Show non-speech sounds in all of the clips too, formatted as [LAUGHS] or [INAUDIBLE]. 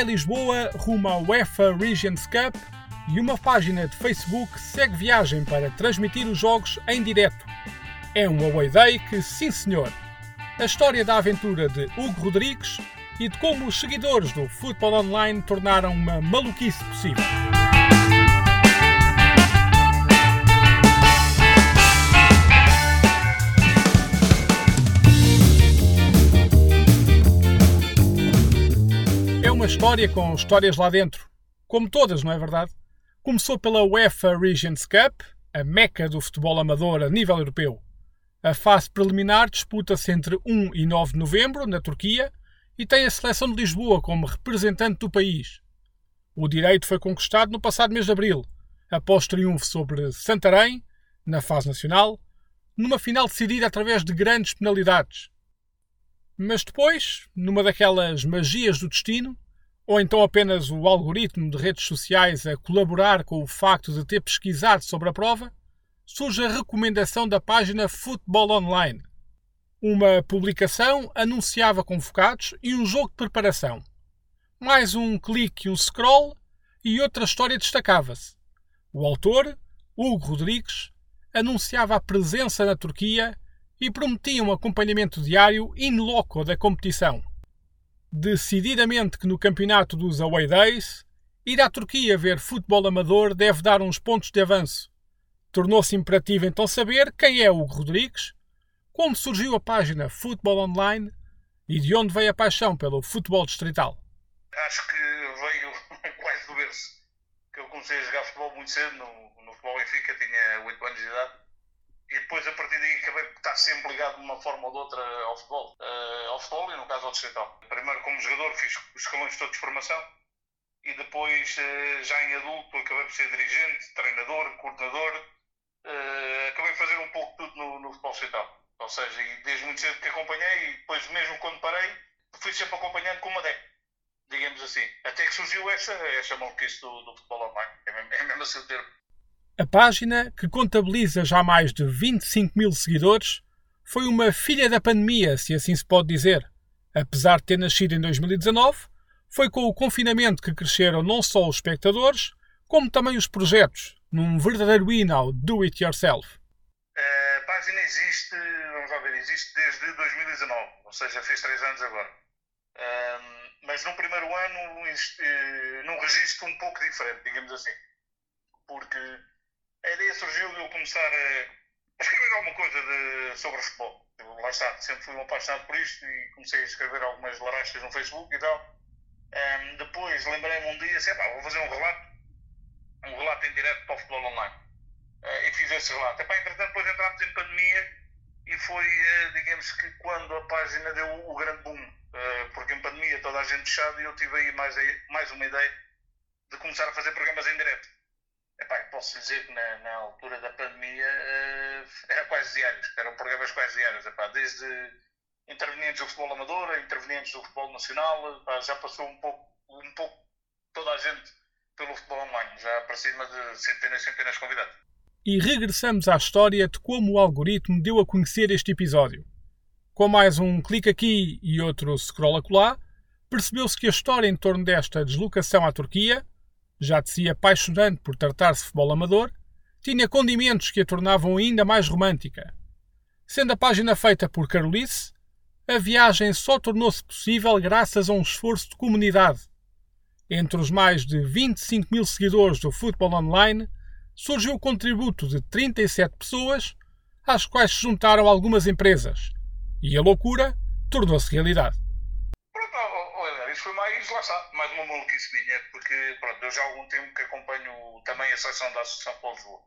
vai Lisboa rumo à UEFA Regions Cup e uma página de Facebook segue viagem para transmitir os jogos em direto. É um away day que, sim senhor, a história da aventura de Hugo Rodrigues e de como os seguidores do futebol online tornaram uma maluquice possível. Uma história com histórias lá dentro. Como todas, não é verdade? Começou pela UEFA Regions Cup, a meca do futebol amador a nível europeu. A fase preliminar disputa-se entre 1 e 9 de novembro, na Turquia, e tem a seleção de Lisboa como representante do país. O direito foi conquistado no passado mês de abril, após triunfo sobre Santarém, na fase nacional, numa final decidida através de grandes penalidades. Mas depois, numa daquelas magias do destino, ou então apenas o algoritmo de redes sociais a colaborar com o facto de ter pesquisado sobre a prova, surge a recomendação da página Futebol Online. Uma publicação anunciava convocados e um jogo de preparação. Mais um clique e um scroll e outra história destacava-se. O autor, Hugo Rodrigues, anunciava a presença na Turquia e prometia um acompanhamento diário in loco da competição. Decididamente que no campeonato dos Away Days, ir à Turquia ver futebol amador deve dar uns pontos de avanço. Tornou-se imperativo então saber quem é Hugo Rodrigues, como surgiu a página Futebol Online e de onde veio a paixão pelo futebol distrital. Acho que veio [LAUGHS] quase do berço. Que eu comecei a jogar futebol muito cedo, no, no futebol Benfica, tinha 8 anos de idade. E depois, a partir daí, acabei por estar sempre ligado de uma forma ou de outra ao futebol. Uh, ao futebol e, no caso, ao distrital. Primeiro, como jogador, fiz os escalões todos de formação. E depois, uh, já em adulto, acabei por ser dirigente, treinador, coordenador. Uh, acabei por fazer um pouco tudo no, no futebol distrital. Ou seja, desde muito cedo que acompanhei e depois, mesmo quando parei, fui sempre acompanhando como adepto digamos assim. Até que surgiu essa, essa maluquice do, do futebol online. É mesmo, é mesmo assim o termo. A página, que contabiliza já mais de 25 mil seguidores, foi uma filha da pandemia, se assim se pode dizer. Apesar de ter nascido em 2019, foi com o confinamento que cresceram não só os espectadores, como também os projetos, num verdadeiro hino ao do it yourself. A página existe, vamos lá ver, existe desde 2019, ou seja, fez três anos agora. Um, mas no primeiro ano, eh, num registro um pouco diferente, digamos assim. Porque a ideia surgiu de eu começar a, escrever alguma coisa de, sobre futebol. Eu, lá está, sempre fui um apaixonado por isto e comecei a escrever algumas larachas no Facebook e tal. Um, depois lembrei-me um dia, assim, vou fazer um relato, um relato em direto para o futebol online. Uh, e fiz esse relato. Epá, entretanto, depois entramos em pandemia e foi, uh, digamos que, quando a página deu o grande boom. Uh, porque em pandemia toda a gente fechada e eu tive aí mais, mais uma ideia de começar a fazer programas em direto. Epá, posso dizer que na, na altura da pandemia uh, era quase diários, eram programas quase diários, epá, desde intervenientes do futebol amador, intervenientes do futebol nacional, epá, já passou um pouco, um pouco toda a gente pelo futebol online, já para cima de centenas e centenas de convidados. E regressamos à história de como o algoritmo deu a conhecer este episódio. Com mais um clique aqui e outro scroll acolá, percebeu-se que a história em torno desta deslocação à Turquia já de si apaixonante por tratar-se de futebol amador, tinha condimentos que a tornavam ainda mais romântica. Sendo a página feita por Carolice, a viagem só tornou-se possível graças a um esforço de comunidade. Entre os mais de 25 mil seguidores do futebol online, surgiu o contributo de 37 pessoas, às quais se juntaram algumas empresas, e a loucura tornou-se realidade isso foi mais, lá está, mais uma maluquice minha, porque pronto, eu já há algum tempo que acompanho também a seleção da Associação Paulo Lisboa.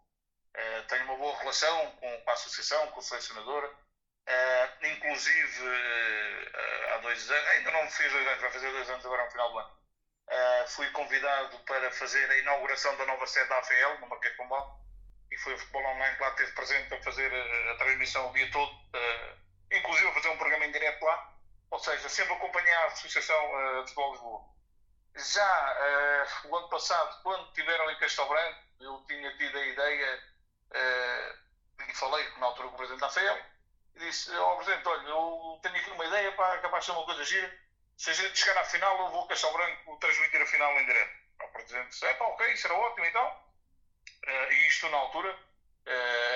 Uh, tenho uma boa relação com, com a associação, com a selecionadora. Uh, inclusive, uh, há dois anos, ainda não fez dois anos, vai fazer dois anos agora no final do ano. fui convidado para fazer a inauguração da nova sede da AFL, no Marquês Pombal, e foi o Futebol Online que lá esteve presente para fazer a, a transmissão o dia todo, inclusive a fazer um programa em direto lá ou seja, sempre acompanhei a Associação uh, de Futebol de Lisboa. Já uh, o ano passado, quando estiveram em Castelo Branco, eu tinha tido a ideia, uh, e falei na altura com o Presidente da FEL, e disse ao oh, Presidente, olha, eu tenho aqui uma ideia para acabar de ser uma coisa gira, se a gente chegar à final, eu vou Castelo Branco transmitir a final em direto. O presidente disse, é ok, era ótimo e tal. Uh, e isto na altura,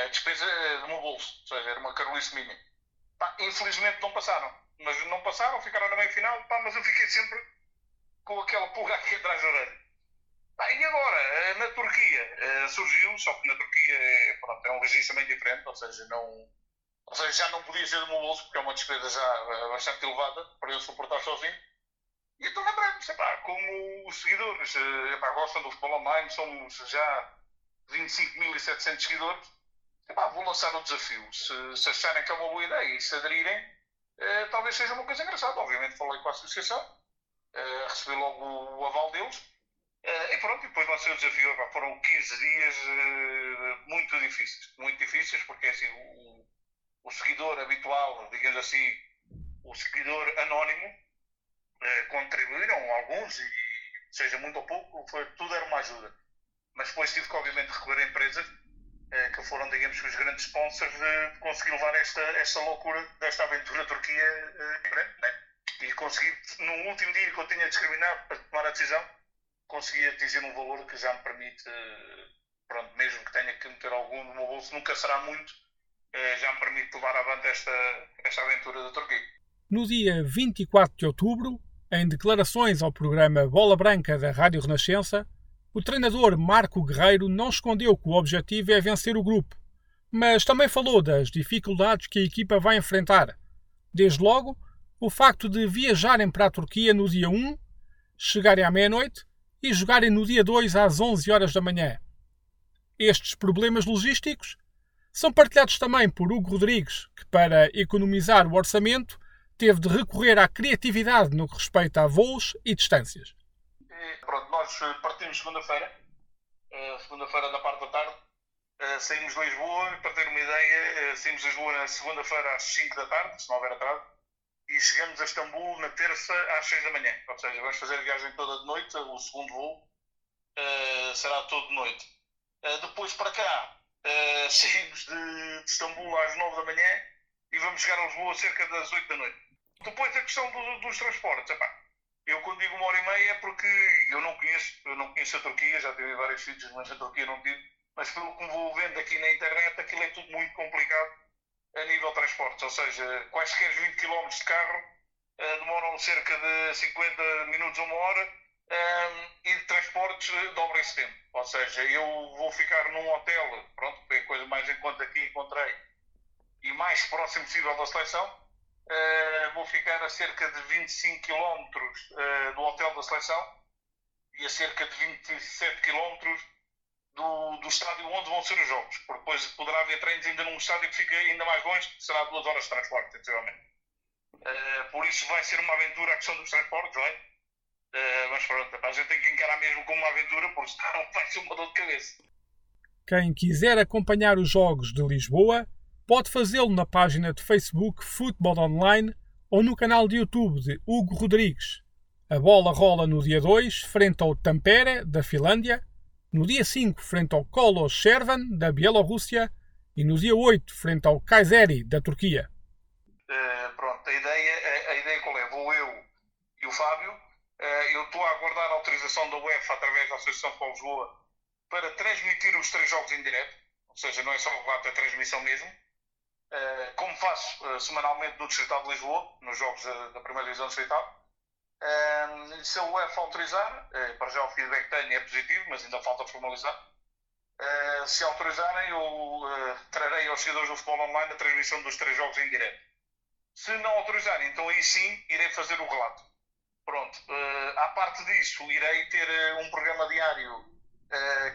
a despesa do meu bolso, ou seja, era uma carolice minha. Pá, infelizmente não passaram, mas não passaram, ficaram na meia final, pá, mas eu fiquei sempre com aquela pulga aqui atrás da orelha. E agora, eh, na Turquia, surgiu, só que na Turquia pronto, é um registro também diferente, ou seja, não, ou seja, já não podia ser do meu bolso, porque é uma despesa já bastante elevada para eu suportar sozinho. E então lembrei-me, como os seguidores epá, gostam do futebol online, somos já 25.700 seguidores, epá, vou lançar o desafio. Se, se acharem que é uma boa ideia e se aderirem, eh, talvez seja uma coisa engraçada. Obviamente falei com a associação, eh, recebi logo o, o aval deles, eh, e pronto, e depois lancei o desafio. Epá, foram 15 dias eh, muito difíceis, muito difíceis, porque assim, o, o seguidor habitual, digamos assim, o seguidor anónimo, eh, contribuíram alguns, e seja muito ou pouco, foi, tudo era uma ajuda. Mas depois tive que, obviamente, recorrer a empresas que foram, digamos, os grandes sponsors de conseguir levar esta, esta loucura desta aventura Turquia eh, né? E consegui, no último dia que eu tinha discriminado para tomar a decisão, consegui atingir um valor que já me permite, pronto, mesmo que tenha que meter algum no meu bolso, nunca será muito, já me permite levar avante esta, esta aventura da Turquia. No dia 24 de outubro, em declarações ao programa Bola Branca da Rádio Renascença, o treinador Marco Guerreiro não escondeu que o objetivo é vencer o grupo, mas também falou das dificuldades que a equipa vai enfrentar. Desde logo, o facto de viajarem para a Turquia no dia 1, chegarem à meia-noite e jogarem no dia 2 às 11 horas da manhã. Estes problemas logísticos são partilhados também por Hugo Rodrigues, que, para economizar o orçamento, teve de recorrer à criatividade no que respeita a voos e distâncias. Pronto, nós eh, partimos segunda-feira, uh, segunda-feira da parte da tarde, uh, saímos de Lisboa, para ter uma ideia, uh, saímos de Lisboa na segunda-feira às 5 da tarde, se não houver atraso, e chegamos a Istambul na terça às 6 da manhã. Ou seja, vamos fazer a viagem toda de noite, o segundo voo será todo de noite. depois para cá, [LAUGHS] saímos de, de Istambul às 9 da manhã e vamos chegar a Lisboa cerca das 8 da noite. Depois a questão do, dos transportes. Epá, eu quando digo uma hora e meia é porque eu não conheço, eu não conheço a Turquia, já tive vários sítios, mas a Turquia não tive. Mas pelo que vou vendo aqui na internet, aquilo é tudo muito complicado a nível de transportes. Ou seja, quaisquer 20 km de carro uh, demoram cerca de 50 minutos a uma hora um, e de transportes uh, dobra esse tempo. Ou seja, eu vou ficar num hotel, pronto, foi a coisa mais em conta que encontrei e mais próximo possível da seleção Uh, vou ficar a cerca de 25 km uh, do hotel da seleção e a cerca de 27 km do, do estádio onde vão ser os jogos, porque depois poderá haver treinos ainda num estádio que fica ainda mais longe, será duas horas de transporte, sensivelmente. Uh, por isso vai ser uma aventura a questão dos transportes, vai? Uh, mas pronto, a gente tem que encarar mesmo como uma aventura, porque senão [LAUGHS] vai ser uma dor de cabeça. Quem quiser acompanhar os jogos de Lisboa, Pode fazê-lo na página de Facebook Futebol Online ou no canal de YouTube de Hugo Rodrigues. A bola rola no dia 2, frente ao Tampere, da Finlândia, no dia 5, frente ao Kolos Shervan, da Bielorrússia, e no dia 8, frente ao Kayseri, da Turquia. Uh, pronto, a ideia, a, a, ideia qual é? Vou eu e o Fábio. Uh, eu estou a aguardar a autorização da UEFA através da Associação de Lisboa para transmitir os três jogos em direto, ou seja, não é só o relato, é a transmissão mesmo. Eh, como faço uh, semanalmente no Distrital de Lisboa, nos jogos uh, da primeira divisão distrital. Uh, se a UEFA autorizar, para já o feedback que tenho é positivo, mas ainda falta formalizar. se autorizarem, eu trarei aos seguidores do futebol online a transmissão dos três jogos em direto. Se não autorizarem, então aí sim irei fazer o relato. Pronto. à parte disso, irei ter um programa diário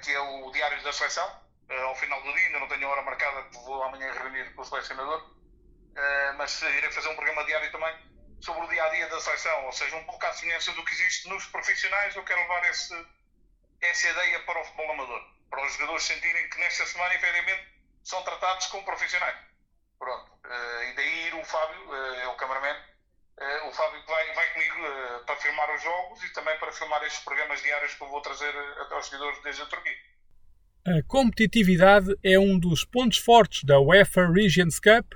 que é o Diário da Seleção, ao final do dia, ainda não tenho hora marcada, vou amanhã reunir com o selecionador, uh, mas irei fazer um programa diário também sobre o dia a dia da seleção, ou seja, um pouco à semelhança do que existe nos profissionais, eu quero levar esse, essa ideia para o futebol amador, para os jogadores sentirem que nesta semana, efetivamente, são tratados como profissionais. Pronto, uh, e daí ir o Fábio, é o cameraman, o Fábio vai, vai comigo para filmar os jogos e também para filmar estes programas diários que eu vou trazer aos seguidores desde a Turquia. A competitividade é um dos pontos fortes da UEFA Regions Cup,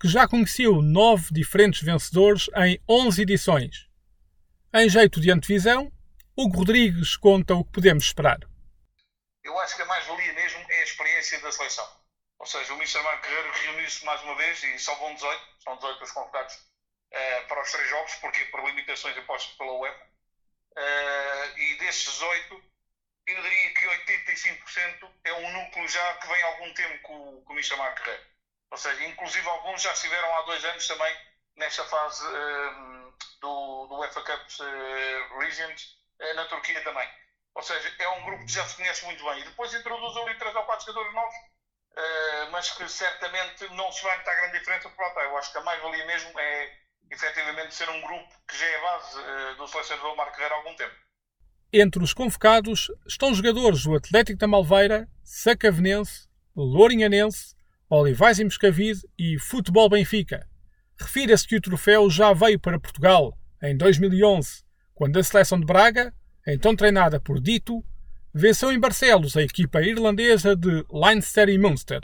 que já conheceu nove diferentes vencedores em 11 edições. Em jeito de antevisão, Hugo Rodrigues conta o que podemos esperar. Eu acho que a mais-valia mesmo é a experiência da seleção. Ou seja, o Mr. Marco Guerreiro reuniu-se mais uma vez e só vão 18, são 18 os convocados uh, para os três jogos, porque por limitações impostas pela UEFA. Uh, e desses 18, eu diria que 85% é um núcleo já que vem há algum tempo com, com o. Marco Guerreiro. Ou seja, inclusive alguns já estiveram há dois anos também nesta fase uh, do, do UEFA Cup Regions na Turquia também. Ou seja, é um grupo que já se conhece muito bem. E depois introduz ali três ou quatro jogadores novos, uh, mas que certamente não se vai notar grande diferença. Pronto, eu acho que a mais-valia mesmo é efetivamente ser um grupo que já é base uh, do selecionador Marco há algum tempo. Entre os convocados estão jogadores do Atlético da Malveira, Sacavenense, Lourinhanense, Olivais e Moscavide e Futebol Benfica. Refira-se que o troféu já veio para Portugal em 2011, quando a seleção de Braga então treinada por Dito, venceu em Barcelos a equipa irlandesa de Leinster e Munster.